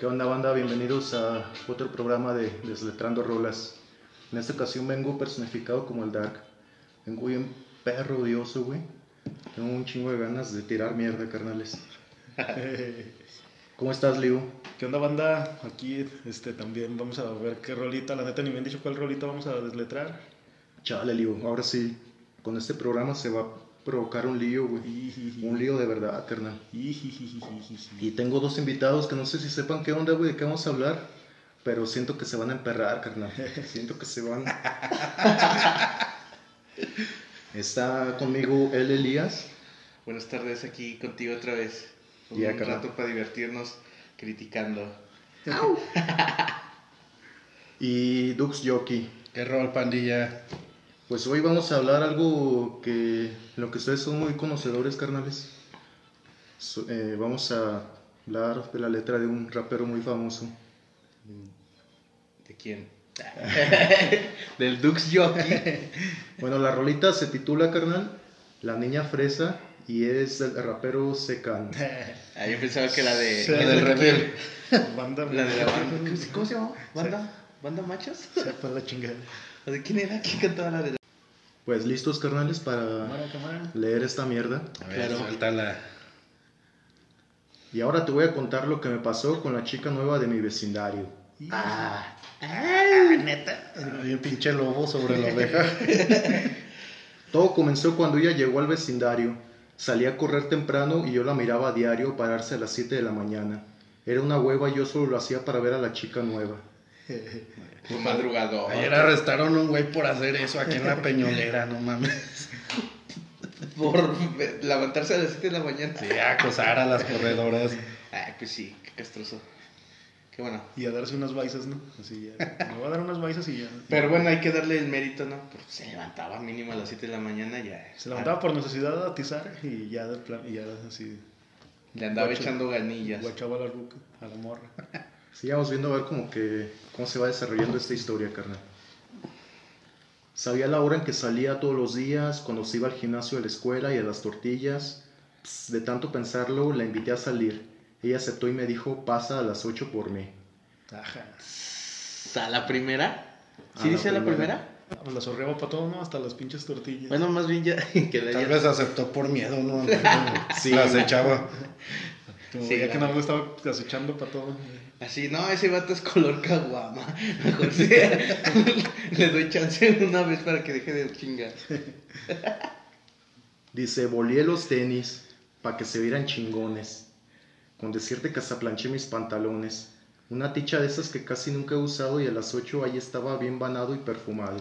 ¿Qué onda banda? Bienvenidos a otro programa de Desletrando Rolas. En esta ocasión vengo personificado como el Dark. Vengo bien perro odioso, güey. Tengo un chingo de ganas de tirar mierda, carnales. ¿Cómo estás, Liu? ¿Qué onda, banda? Aquí este, también vamos a ver qué rolita. La neta ni me han dicho cuál rolita vamos a desletrar. Chale, Liu. Ahora sí, con este programa se va provocar un lío, güey. Un lío de verdad, carnal. Y tengo dos invitados que no sé si sepan qué onda, güey, de qué vamos a hablar. Pero siento que se van a emperrar, carnal. Siento que se van. Está conmigo el Elías. Buenas tardes aquí contigo otra vez. Un Ya, rato para divertirnos criticando. Y Dux Jockey. ¿Qué rol, pandilla? Pues hoy vamos a hablar algo que lo que ustedes son muy conocedores, carnales. So- eh, vamos a hablar de la letra de un rapero muy famoso. ¿De quién? Del Dux Jockey. Bueno, la rolita se titula, carnal, La Niña Fresa y es del rapero Secan. Ah, yo pensaba que la de. La del. Banda. La de la banda. ¿Cómo se llama? ¿Banda? ¿Banda machos? Sepa la chingada. ¿O de quién era? ¿Quién cantaba la de la.? Pues listos, carnales, para Cámara, cámara. leer esta mierda. A ver, Claro. suéltala. Y ahora te voy a contar lo que me pasó con la chica nueva de mi vecindario. Ah, Ah, Bien pinche lobo sobre la oveja. Todo comenzó cuando ella llegó al vecindario. Salía a correr temprano y yo la miraba a diario pararse a las 7 de la mañana. Era una hueva y yo solo lo hacía para ver a la chica nueva. Un madrugador. Ayer arrestaron a un güey por hacer eso aquí en la peñolera, no mames. Por levantarse a las 7 de la mañana. Sí, a acosar a las corredoras. Ay, pues sí, qué castroso. Qué bueno. Y a darse unas baisas, ¿no? Así ya. Me voy a dar unas baisas y ya. Pero bueno, hay que darle el mérito, ¿no? Porque se levantaba mínimo a las 7 de la mañana ya. Se levantaba por necesidad de atizar y ya del plan, y ya así. Le andaba Guacho- echando ganillas. Guachaba a la ruca, a la morra. Sigamos viendo a ver como que cómo se va desarrollando esta historia, carnal. Sabía la hora en que salía todos los días, cuando se iba al gimnasio de la escuela y a las tortillas. De tanto pensarlo, la invité a salir. Ella aceptó y me dijo, pasa a las 8 por mí. Ajá. ¿A la primera? A ¿Sí la dice la primera. primera? Ah, Pues la zorreaba para todo, ¿no? Hasta las pinches tortillas. Bueno, más bien ya que Tal ya- vez aceptó por miedo, ¿no? Sí. Las echaba. Como sí, ya que nada más estaba acechando para todo. Así, no, ese vato es color caguama. Mejor le doy chance una vez para que deje de chingar. Dice, volé los tenis para que se vieran chingones. Con decirte que hasta planché mis pantalones. Una ticha de esas que casi nunca he usado y a las 8 ahí estaba bien banado y perfumado.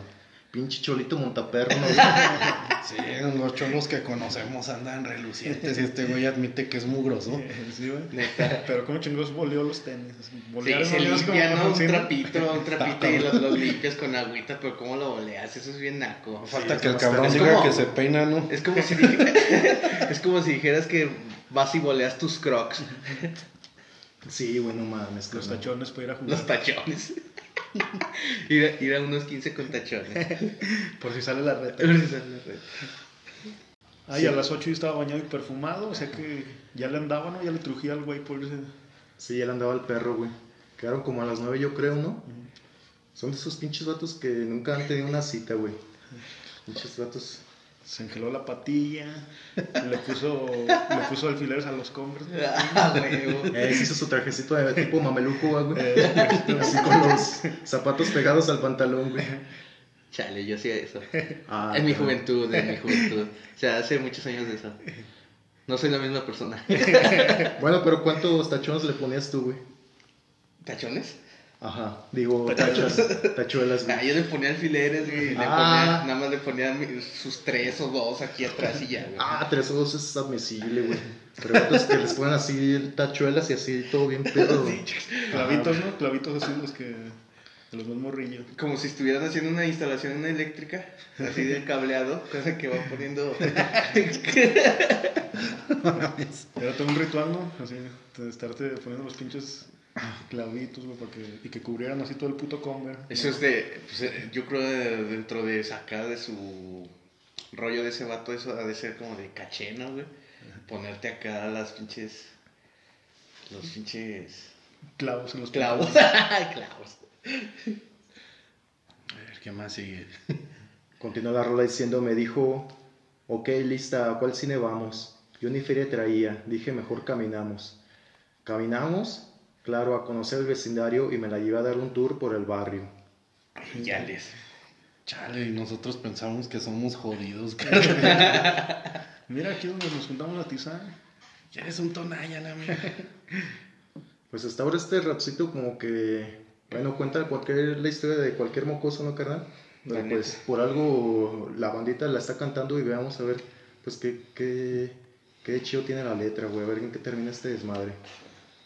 Pinche cholito montaperro, ¿no? Sí, los cholos que conocemos andan relucientes y este güey admite que es mugroso. Sí, güey. Neta. Pero como chingos volvió los tenis. Sí, se boleas limpia, como ¿no? Un sí, trapito, un trapito y los, los limpias con agüita, pero ¿cómo lo boleas? Eso es bien naco. Falta Sí, que el cabrón diga como- que se peina, ¿no? Es como si dije- es como si dijeras que vas y boleas tus crocs, Sí, bueno, mames. Los tachones para ir a jugar. los tachones. ir, a, ir a unos 15 con tachones. Por si sale la reta. Ah, y a las 8 yo estaba bañado y perfumado. O sea que ya le andaba, ¿no? Ya le trujía al güey por ese. Sí, él andaba el perro, güey. Quedaron como a las 9, yo creo, ¿no? Son de esos pinches vatos que nunca han tenido una cita, güey. Pinches vatos. Se engeló la patilla. Le puso, le puso alfileres a los Converse. Ah. Eh, hizo su trajecito de tipo mameluco, güey. Así con los zapatos pegados al pantalón, güey. Chale, yo hacía eso. Ah, en mi juventud, en mi juventud. O sea, hace muchos años de eso. No soy la misma persona. Bueno, pero ¿cuántos tachones le ponías tú, güey? ¿Tachones? Ajá, digo, tachas, tachuelas, Ah, yo le ponía alfileres, güey. Le Ah. ponía, nada más le ponía sus tres o dos aquí atrás y ya, güey. Ah, tres o dos es admisible, güey. Pero que les ponen así tachuelas y así todo bien pedo. Clavitos, ¿no? Clavitos así los que. de los más morrillos. Como si estuvieran haciendo una instalación eléctrica, así de cableado, cosa que va poniendo. Era todo un ritual, ¿no? Así, de estarte poniendo los pinches clavitos, güey, para que, y que cubrieran así todo el puto Converse. Eso es de. pues, eh, yo creo de- dentro de sacar de su rollo de ese vato, eso ha de ser como de caché, ¿no, güey? Ponerte acá las pinches. Los pinches. Clavos en los Clavos. Clavos. A ver, ¿qué más sigue? Continuó la rola diciendo, me dijo, ok, lista, ¿a cuál cine vamos? Yo ni feria traía, dije, mejor caminamos. Caminamos, claro, a conocer el vecindario y me la llevé a dar un tour por el barrio. Ya les. Chale, y nosotros pensamos que somos jodidos. Mira aquí donde nos juntamos a tizar. ya eres un tonalla, la mía. Pues hasta ahora este rapcito como que, bueno, cuenta cualquier, la historia de cualquier mocoso, ¿no, carnal? Pero La pues por algo la bandita la está cantando y veamos a ver, pues qué, qué, qué chido tiene la letra, güey, a ver en qué termina este desmadre.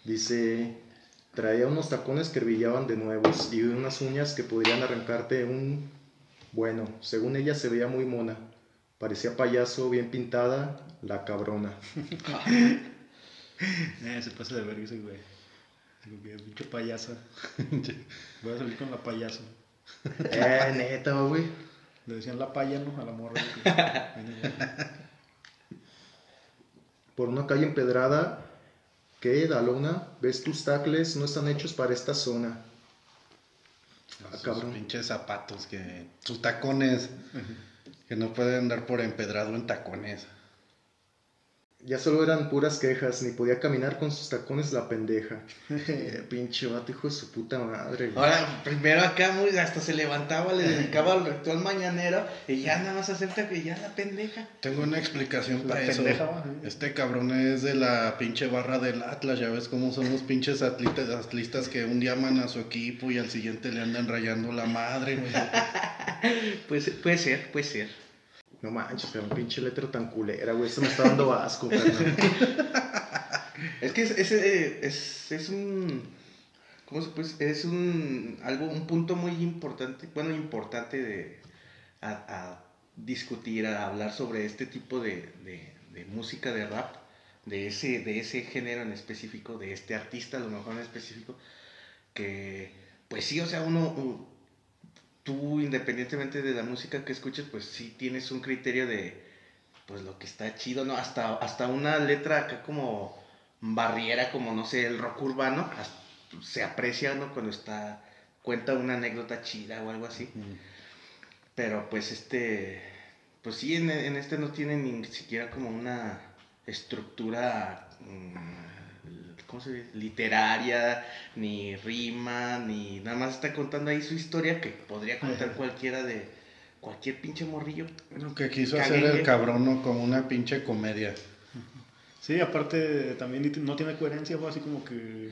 Dice, traía unos tacones que brillaban de nuevos y unas uñas que podrían arrancarte un... Bueno, según ella se veía muy mona. Parecía payaso, bien pintada, la cabrona. Eh, se pasa de verga ese güey. Pinche payasa. Voy a salir con la payasa. Eh, neta, güey. Le decían la paya, ¿no? A la morra. por una calle empedrada. ¿Qué, Dalona? ¿Ves tus tacles? No están hechos para esta zona. Ah, cabrón. pinches zapatos que. Sus tacones. Que no pueden andar por empedrado en tacones. Ya solo eran puras quejas, ni podía caminar con sus tacones la pendeja. Eh, pinche vato, hijo de su puta madre. güey. Ahora, primero acá muy, hasta se levantaba, le dedicaba al ritual mañanero y ya nada más acepta que ya la pendeja. Tengo una explicación La para eso. Este cabrón es de la pinche barra del Atlas. Ya ves cómo son los pinches atletas, atlistas que un día aman a su equipo y al siguiente le andan rayando la madre. güey. Pues, puede ser, puede ser. No manches, pero pinche letra tan culera, güey. Esto me está dando asco, carnal. Es que es, es, eh, es, un. ¿Cómo se puede? Es un. Algo, un punto muy importante. Bueno, importante de. A, a discutir, a hablar sobre este tipo de, de, de música de rap. De ese, de ese género en específico, de este artista, a lo mejor en específico. Que. Pues sí, o sea, uno. Tú, independientemente de la música que escuches, pues sí tienes un criterio de. Pues lo que está chido, ¿no? Hasta, hasta una letra acá como barriera como no sé el rock urbano hasta- se aprecia no cuando está cuenta una anécdota chida o algo así pero pues este pues sí en, en este no tiene ni siquiera como una estructura mm, ¿cómo se dice? literaria ni rima ni nada más está contando ahí su historia que podría contar Ajá. cualquiera de cualquier pinche morrillo Lo que quiso Caguengue. hacer el cabrón ¿no? como una pinche comedia. Sí, aparte también no tiene coherencia, fue así como que.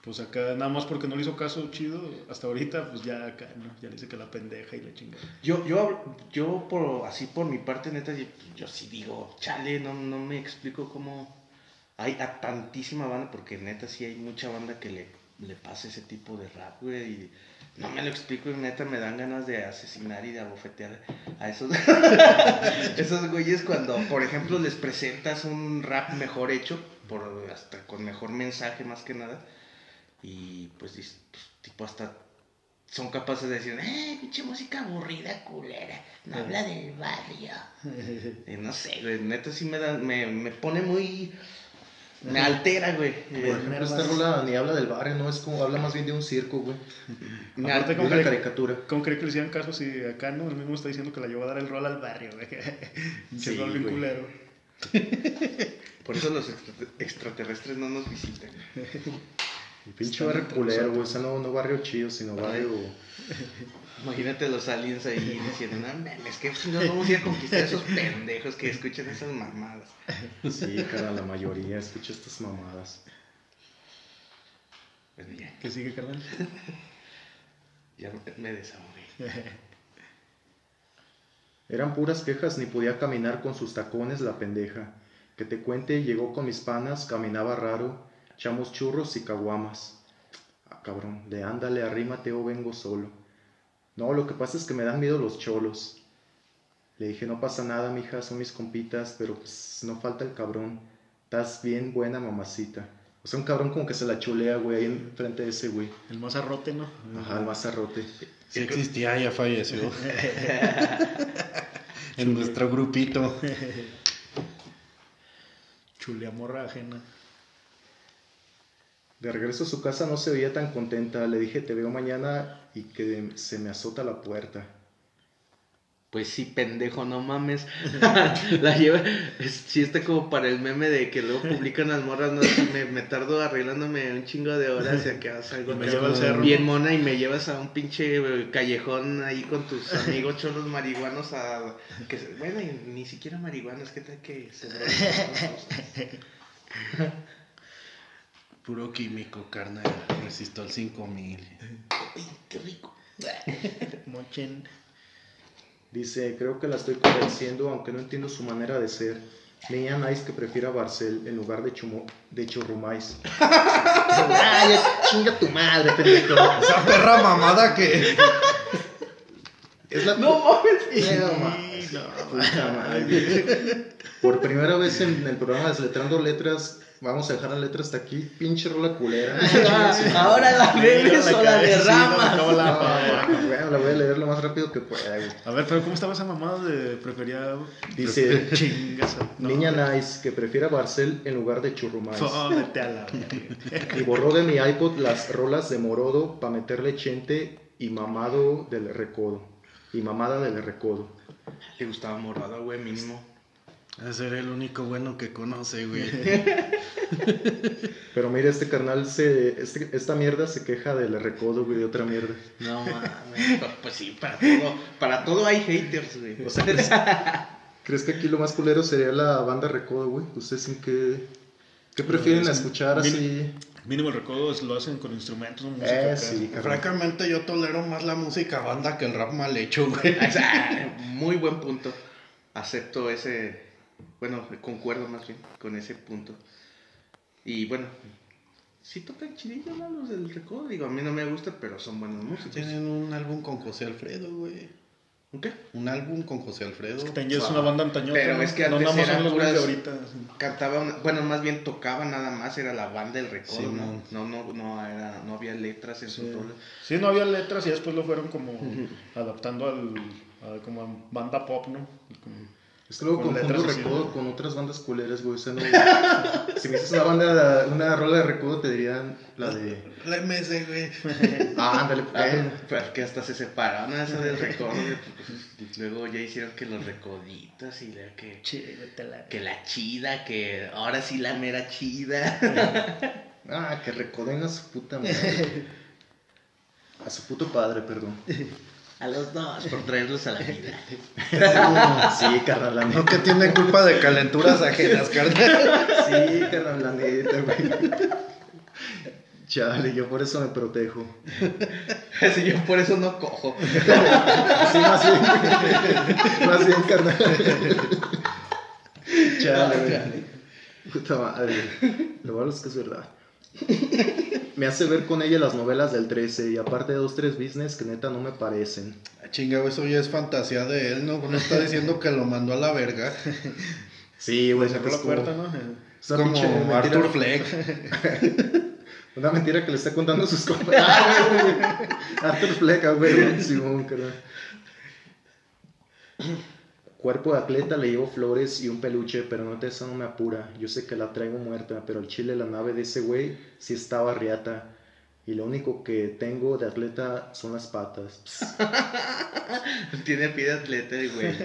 Pues acá, nada más porque no le hizo caso chido, hasta ahorita, pues ya acá, ¿no? Ya le dice que la pendeja y la chingada. Yo, yo, yo por, así por mi parte, neta, yo, yo sí digo, chale, no, no me explico cómo hay a tantísima banda, porque neta sí hay mucha banda que le, le pasa ese tipo de rap, güey, y no me lo explico y neta me dan ganas de asesinar y de abofetear a esos, esos güeyes cuando, por ejemplo, les presentas un rap mejor hecho, por, hasta con mejor mensaje más que nada, y pues, pues, tipo hasta son capaces de decir, eh, pinche música aburrida, culera, no habla del barrio. Y no sé, güey, neta sí me da, me, me pone muy, me altera, güey. Por Eh, ejemplo, esta rola ni habla del barrio, ¿no? Es como, habla más bien de un circo, güey. me Aparte, ¿Cómo una cree- caricatura. ¿Cómo cree que le hicieran caso si acá no? El mismo está diciendo que la llevó a dar el rol al barrio, güey. Sí, güey. culero. Por eso los extra- extraterrestres no nos visitan. El pinche barrio culero, güey. O sea, no, no barrio chido, sino barrio. Imagínate los aliens ahí diciendo, no mames, que no vamos a ir a conquistar a esos pendejos que escuchan esas mamadas. Sí, cara, la mayoría escucha estas mamadas. Bueno, ya, ¿Qué sigue, carnal? ya me desahogué. Eran puras quejas, ni podía caminar con sus tacones la pendeja. Que te cuente, llegó con mis panas, caminaba raro, echamos churros y caguamas. Ah, cabrón, de ándale, arrímate o vengo solo. No, lo que pasa es que me dan miedo los cholos. Le dije, no pasa nada, mija, son mis compitas, pero pues no falta el cabrón. Estás bien buena, mamacita. O sea, un cabrón como que se la chulea, güey, ahí enfrente de ese güey. El más arrote, ¿no? Ajá, el mazarrote. Sí existía, ya falleció. en nuestro grupito. Chulea morra ajena. De regreso a su casa no se veía tan contenta. Le dije, te veo mañana y que se me azota la puerta. Pues sí, pendejo, no mames. la lleva. Es, sí, está como para el meme de que luego publican las morras. No, me, me tardo arreglándome un chingo de horas y acá salgo me acá lleva al cerro, bien mona y me llevas a un pinche eh, callejón ahí con tus amigos cholos marihuanos a. Que, bueno, y ni siquiera marihuanos, ¿qué tal que se drogan? Puro químico, carnal. Resisto al 5000. Qué rico. Mochen. Dice, creo que la estoy convenciendo, aunque no entiendo su manera de ser. Niña nice que prefiera Barcel en lugar de, chumo, de Churrumais. ¡Ay, chinga tu madre, pendejo! Esa perra mamada que. Es la... No mames. No, mames. Madre. Por primera vez en el programa Desletrando Letras, vamos a dejar la letra hasta aquí. Pinche rola culera. Ahora la bebes o la derramas. acabo la No, la voy a leer lo más rápido que pueda, güey. A ver, pero ¿cómo estaba esa mamada de prefería Dice, chingas? No. niña nice que prefiera Barcel en lugar de Churrumais. Jódete a la. Y borró de mi iPod las rolas de Morodo para meterle chente y mamado del recodo. Y mamada del recodo. Le gustaba morada, güey, mínimo. Ese era el único bueno que conoce, güey. Pero mira, este carnal, se, este- esta mierda se queja del recodo, güey, de otra mierda. No mames. Pues, pues sí, para todo, para todo hay haters, güey. O sea, ¿crees, crees que aquí lo más culero sería la banda recodo, güey? ¿Ustedes en qué, qué prefieren es- escuchar así? Mínimo el recodo es- lo hacen con instrumentos, no música. Eh, sí, carnal. Francamente, yo tolero más la música banda que el rap mal hecho, güey. Muy buen punto. Acepto ese. Bueno, concuerdo más bien con ese punto. Y bueno, sí tocan chidillo, ¿no? Los del recodo. Digo, a mí no me gusta, pero son buenos músicos. Tienen un álbum con José Alfredo, güey. ¿Qué? Un álbum con José Alfredo. También ya es una banda antañosa. Pero ¿no? es que no antes más eran los güeyes de puras- ahorita. sí. Cantaba, una- bueno, más bien tocaba nada más, era la banda del recodo, Sí, ¿no? No, no, no, era, no había letras en Sí. su rola. Sí, no había letras y después lo fueron como adaptando al, a, como a banda pop, ¿no? Como- Es que luego Con confundo recodo con otras bandas culeras, güey. O sea, no, si me dices una banda, una rola de recodo, te dirían la de... La MS, güey. Ah, ándale, Ah, eh. pero que hasta se separaron a eso del recodo. güey, pues, Luego ya hicieron que los recoditos y luego que, que la chida, que ahora sí la mera chida. Ah, que recoden a su puta madre. A su puto padre, perdón. A los dos, por traerlos a la vida. Sí, carnal, la No que tiene culpa de calenturas ajenas, carnal. Sí, carnal, la neta, güey. Chale, yo por eso me protejo. Así yo por eso no cojo. Sí, más bien. Más bien, carnal. Chale, güey. Puta madre. Lo malo es que es verdad. Me hace ver con ella las novelas del 13 y aparte de dos, tres business que neta no me parecen. Ah, Chinga, eso ya es fantasía de él, ¿no? No está diciendo que lo mandó a la verga. Sí, güey, Sacó es la como- puerta, ¿no? es Como mentira- Arthur Fleck. Una mentira que le está contando a sus compas. Arthur Fleck, ah, güey. Simón, carnal. Cuerpo de atleta le llevo flores y un peluche, pero no te eso no me apura. Yo sé que la traigo muerta, pero el chile la nave de ese güey sí estaba riata. Y lo único que tengo de atleta son las patas. Pss. Tiene pie de atleta, el güey.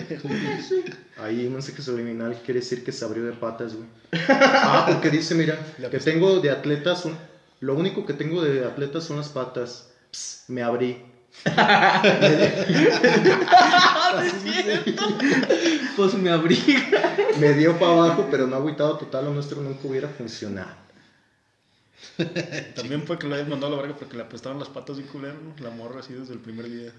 Ahí un mensaje subliminal quiere decir que se abrió de patas, güey. Ah, porque dice, mira, que tengo de atleta son... Lo único que tengo de atleta son las patas. Pss, me abrí. Pues me abriga. Me dio para abajo, pero no agüitado total, lo nuestro nunca hubiera funcionado. También fue que lo hayas mandado a la verga porque le apestaban las patas de culero, ¿no? La morra así desde el primer día.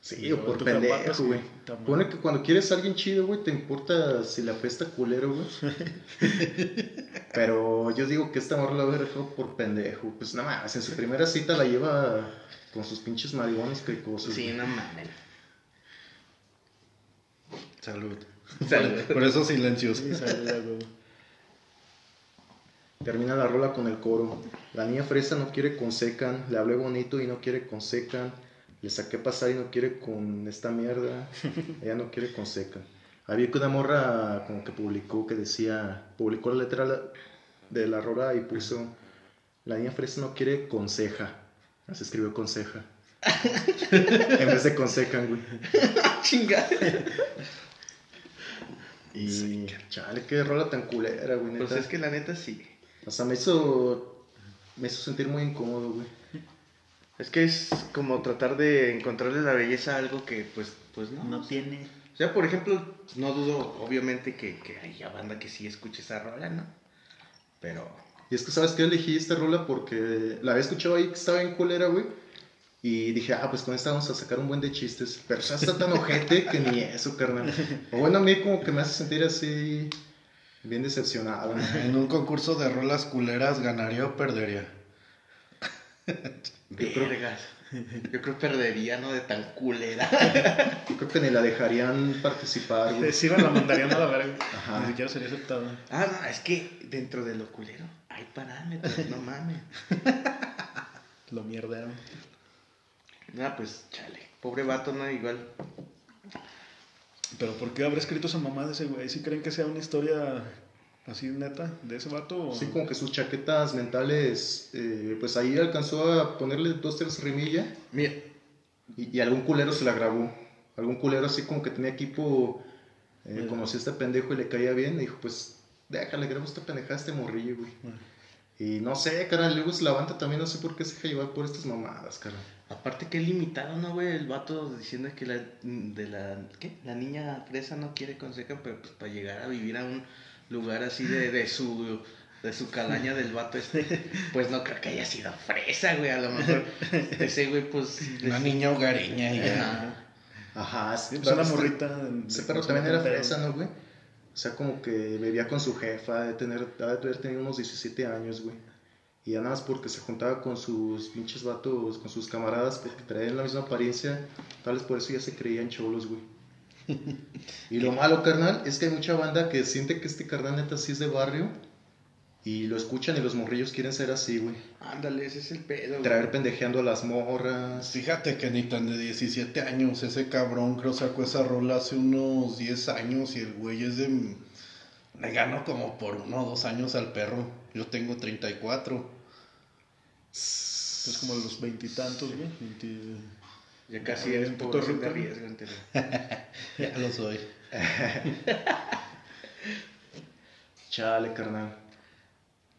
Sí, o por pendejo, güey. Pone que cuando quieres a alguien chido, güey, te importa si le apesta culero, güey. Pero yo digo que esta morra la hubiera dejado por pendejo. Pues nada más, en su primera cita la lleva con sus pinches marihuanos cricosos. Sí, no mames. Salud. Salud. Por eso silencios. Sí, güey. Termina la rola con el coro. La niña fresa no quiere con secan. Le hablé bonito y no quiere con secan. Le saqué pasar y no quiere con esta mierda. Ella no quiere con secan. Había que una morra como que publicó que decía, publicó la letra de la rola y puso, La niña fresa no quiere conseja. Así escribió conseja. en vez de consejan, güey. Chingada. Y chale, qué rola tan culera, güey. Pues neta. es que la neta sí. O sea, me hizo. Me hizo sentir muy incómodo, güey. Es que es como tratar de encontrarle la belleza a algo que, pues, pues no. No tiene. O sea, por ejemplo, no dudo, obviamente, que, que haya banda que sí escuche esa rola, ¿no? Pero. Y es que, ¿sabes qué? Elegí esta rola porque la había escuchado ahí que estaba en culera, güey. Y dije, ah, pues con esta vamos a sacar un buen de chistes. Pero ya está tan ojete que ni eso, carnal. O bueno, a mí como que me hace sentir así. Bien decepcionado. ¿no? En un concurso de rolas culeras, ¿ganaría o perdería? Yo creo-. Yo creo perdería, ¿no? De tan culera. Yo creo que ni la dejarían participar, güey. Sí, me la mandarían a la verga. Ajá. Ni siquiera sería aceptada. Ah, no, es que dentro de lo culero hay parámetros, no mames. Lo mierdearon. No, pues, chale. Pobre vato, ¿no? Igual. Pero ¿por qué habrá escrito esa mamá de ese güey? ¿Sí creen que sea una historia así neta de ese vato? o- Sí, como que sus chaquetas mentales, eh, pues ahí alcanzó a ponerle dos, tres rimilla. Mira, Y, y algún culero se la grabó. Algún culero así como que tenía equipo, eh, conoció a este pendejo y le caía bien. Y dijo, pues, déjale, grabo esta pendejada a este morrillo, güey. Y no sé, carnal, luego se la banda también no sé por qué se deja llevar por estas mamadas, carnal. Aparte que limitado, ¿no, güey? El vato diciendo que la, de la, ¿qué? La niña fresa no quiere conseja, pero pues para llegar a vivir a un lugar así de, de su de su calaña del vato este, pues no creo que haya sido fresa, güey, a lo mejor ese güey, pues... Una niña hogareña y ya. Ajá. Ajá, Sí, pues una este- morrita. Ese perro también era fresa, ¿no, güey? O sea, como que vivía con su jefa, de tener, de haber tenido unos 17 años, güey. Y ya nada más porque se juntaba con sus pinches vatos, con sus camaradas, porque traían la misma apariencia, tal vez por eso ya se creían cholos, güey. Y lo malo, carnal, es que hay mucha banda que siente que este carnal neta sí es de barrio y lo escuchan y los morrillos quieren ser así, güey. Ándale, ese es el pedo, güey. Traer pendejeando a las morras. Fíjate que ni tan de 17 años, ese cabrón creo sacó esa rola hace unos 10 años y el güey es de... Le gano como por uno o dos años al perro. Yo tengo 34. Es como los veintitantos, güey. Ya casi eres Un puto entero. Ya lo soy. Chale, carnal.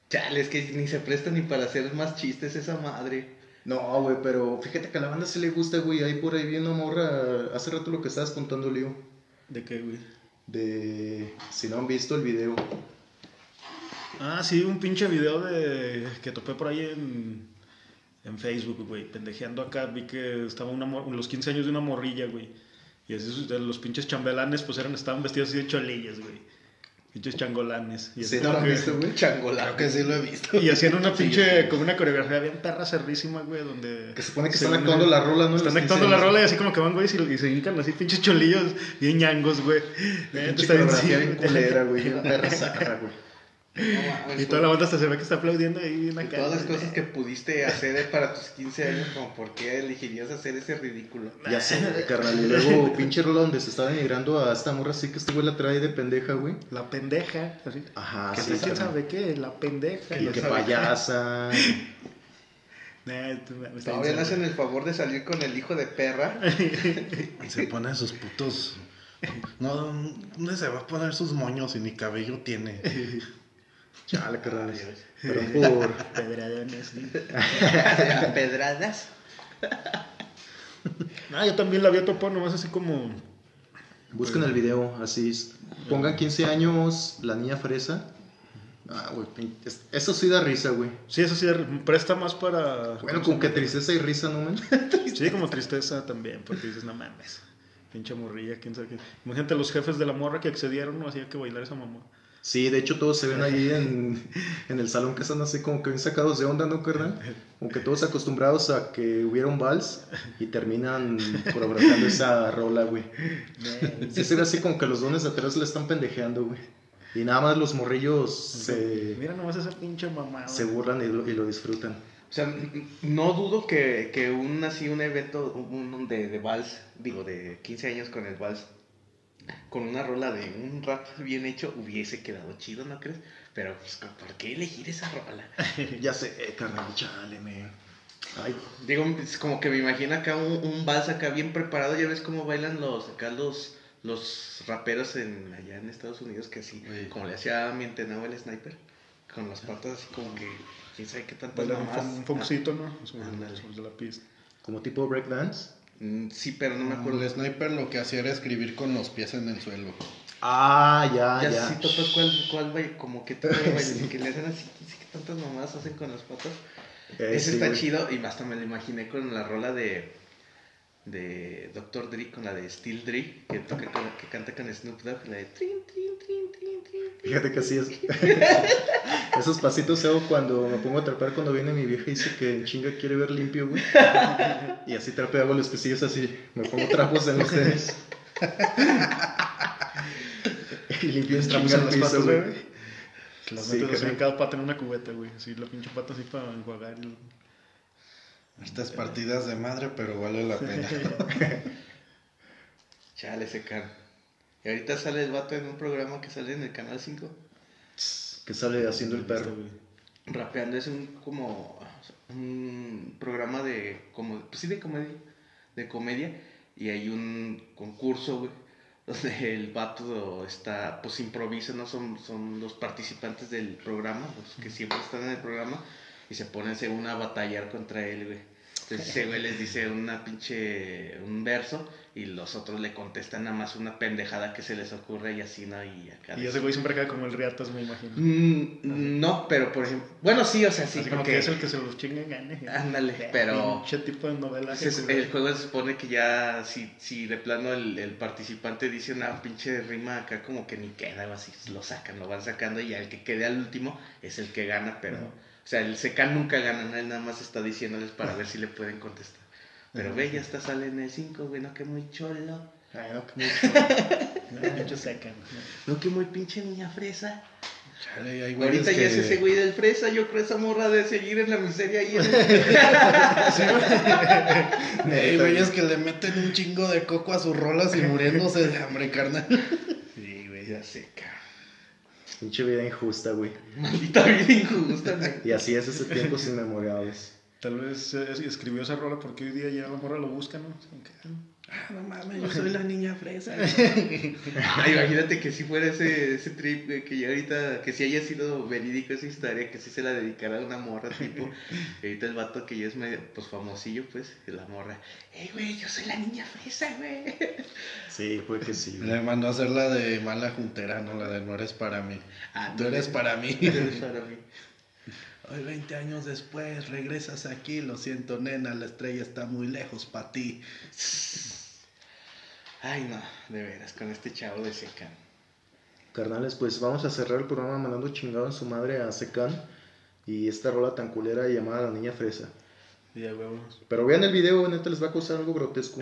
Chale, es que ni se presta ni para hacer más chistes esa madre. No, güey, pero fíjate que a la banda sí le gusta, güey. Ahí por ahí viene una morra. Hace rato lo que estabas contando, Leo. ¿De qué, güey? De. Si no han visto el video. Ah, sí, un pinche video de que topé por ahí en, en Facebook, güey. Pendejeando acá, vi que estaba una mor- los 15 años de una morrilla, güey. Y de los pinches chambelanes, pues eran, estaban vestidos así de cholillas, güey. Pinches changolanes. Y, así Sí, no lo han que- visto, güey. Changola. Creo que sí lo he visto. y hacían una pinche, sí. como una coreografía bien perra cerrísima, güey, donde... Que se supone que se están actuando la rola, ¿no? Están actuando la 15 rola y así como que van, güey, y, y se hincan así pinches cholillos bien ñangos, güey. Pinche coreografía bien culera, güey. Bien perra güey. No Y toda la banda hasta se ve que está aplaudiendo ahí bien De acá. todas las cosas que pudiste hacer para tus 15 años, como por qué elegirías hacer ese ridículo. Ya sé, carnal. Y luego, pinche rola donde se está denigrando a esta morra así que este güey la trae de pendeja, güey. La pendeja. Así. Ajá, que sí, quién sabe qué, la pendeja. Que sabe. payasa. Todavía le hacen el favor de salir con el hijo de perra. Y se pone sus putos... No, ¿dónde se va a poner sus moños y ni cabello tiene? Chale, carnal. Pero por. Pedradones. A pedradas. Ah, yo también la había topado nomás así como. Busquen el video, así. Pongan 15 años, la niña fresa. Ah, güey. Eso sí da risa, güey. Sí, eso sí, presta más para. Bueno, como que tristeza y risa, ¿no, man? Sí, como tristeza también, porque dices, no mames. Pinche morrilla, quién sabe qué. Imagínate los jefes de la morra que accedieron, no hacía que bailar esa mamá. Sí, de hecho todos se ven ahí en, en el salón que están así como que bien sacados de onda, ¿no, carnal? Como que todos acostumbrados a que hubiera un vals y terminan coreografiando esa rola, güey. Sí, se ve así como que los dones de atrás le están pendejeando, güey. Y nada más los morrillos se, Mira nomás esa pinche mamá. se burlan y lo, y lo disfrutan. O sea, no dudo que, que un así un evento un, un de, de vals, digo, de 15 años con el vals, con una rola de un rap bien hecho hubiese quedado chido, ¿no crees? Pero, pues, ¿por qué elegir esa rola? ya sé, carnal, chale, me. Ay, Digo, es como que me imagino acá un, un vals acá bien preparado. Ya ves cómo bailan los acá los, los raperos en, allá en Estados Unidos, que así, Sí. como le hacía a mi entrenado el sniper, con las patas así como que, quién sabe qué tantas Bailar un, mamás. fon- un foxito, ¿no? Sobre, Ándale. sobre la pista. como tipo breakdance. Mm, Sí, pero no me acuerdo. El sniper lo que hacía era escribir con los pies en el suelo. Ah, ya, Ya ya. sí topas cuál, cuál como que de baile, que le hacen así, así que tantas mamás hacen con las patas. Eh, Ese sí, está güey. chido y hasta me lo imaginé con la rola de de Dr. Dre, con la de Steel Dre, que toca con, que canta con Snoop Dogg, la de trin, trin, trin. Fíjate que así es. Esos pasitos hago cuando me pongo a trapar cuando viene mi vieja y dice que chinga quiere ver limpio, güey. Y así trapeo, hago los pesillos así. Me pongo trapos en los tenis. y limpio en Trapos chinga en el las piso, patas, güey. güey. Las Sí, metes así en cada pata en una cubeta, güey. Así la pinche pata así para enjuagar. y- Estas partidas de madre, pero vale la pena. Chale, ese can. Y ahorita sale el vato en un programa que sale en el Canal 5. Que sale haciendo el perro. güey. Rapeando es un como un programa de como pues sí de comedia, de comedia y hay un concurso, güey, donde el vato está pues improvisa, no son son los participantes del programa, los que siempre están en el programa y se ponen según a batallar contra él, güey. Entonces ese güey les dice una pinche un verso y los otros le contestan nada más una pendejada que se les ocurre y así, ¿no? Y acá Y ese güey siempre cae como el riatas, me imagino. Mm, no, pero por ejemplo, bueno, sí, o sea, sí, así como porque que es el que se los chinga y gane. Ándale, pero- Pinche tipo de novela. se- el juego se supone que ya, si, si de plano el, el participante dice una pinche rima acá, como que ni queda, o así, lo sacan, lo van sacando y ya el que quede al último es el que gana, pero. O sea, el secan nunca gana, ¿no? él nada más está diciéndoles para ver si le pueden contestar. Pero ve, ya está, sale en el 5, güey, no que muy cholo, Ay, no, que mucho. Pinche seca. no que muy pinche niña fresa. Chale, hay Ahorita que... ya es ese güey del fresa, yo creo esa morra de seguir en la miseria ahí en el... Hay güeyes que le meten un chingo de coco a sus rolas y muriéndose de hambre, carnal. Sí, güey, ya sé, cabrón. Pinche vida injusta, güey. Maldita vida injusta, güey. Y así es ese tiempos inmemorables. Tal vez eh, escribió esa rola porque hoy día ya la morra lo busca, ¿no? Ah, no mames, yo soy la niña fresa. Ay, imagínate que si fuera ese, ese trip, güey, que ya ahorita, que si haya sido verídico esa historia, que si se la dedicara a una morra, tipo, y ahorita el vato que ya es medio, pues famosillo, pues, la morra, ey, güey, yo soy la niña fresa, güey. Sí, puede que sí. güey. Le mandó a hacer la de mala juntera, no la de no eres para mí. Ah, Tú eres para mí. Tú eres para mí. Hoy 20 años después regresas aquí, lo siento nena, la estrella está muy lejos para ti. Ay, no, de veras, con este chavo de secan. Carnales, pues vamos a cerrar el programa mandando chingado en su madre a Secan y esta rola tan culera llamada La Niña Fresa. ya, huevos. Pero vean el video, neta les va a causar algo grotesco. o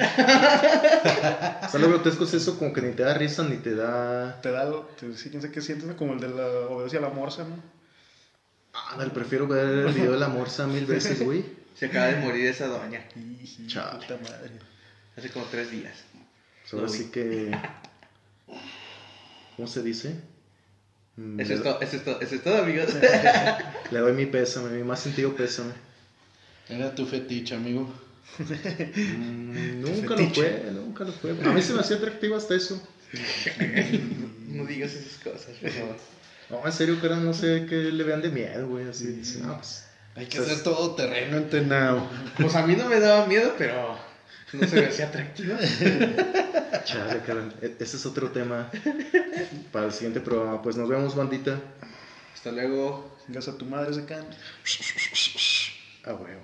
sea, lo grotesco es eso como que ni te da risa ni te da... Te da, lo- te, sí, quién sabe qué sientes, ¿no? como el de la obediencia a la morsa, ¿no? Ándale, prefiero ver el video de la morsa mil veces, güey. Se acaba de morir esa doña, Chale. puta madre. hace como tres días. Pues ahora sí que... ¿Cómo se dice? Mm, Eso es todo, eso es todo, eso es todo, amigos. le doy mi pésame, mi más sentido pésame. Era tu fetiche, amigo. Mm, nunca lo fue, nunca lo fue. A mí se me hacía atractivo hasta eso. No digas esas cosas, por favor. No, en serio, cara, no sé qué le vean de miedo, güey. Así, dice, no, pues... Hay que O sea, hacer todo terreno entenado. Pues a mí no me daba miedo, pero no se me hacía atractivo. Chale, cara, e- ese es otro tema para el siguiente programa. Pues nos vemos, bandita. Hasta luego. Gas a tu madre, se can. Ah, huevo.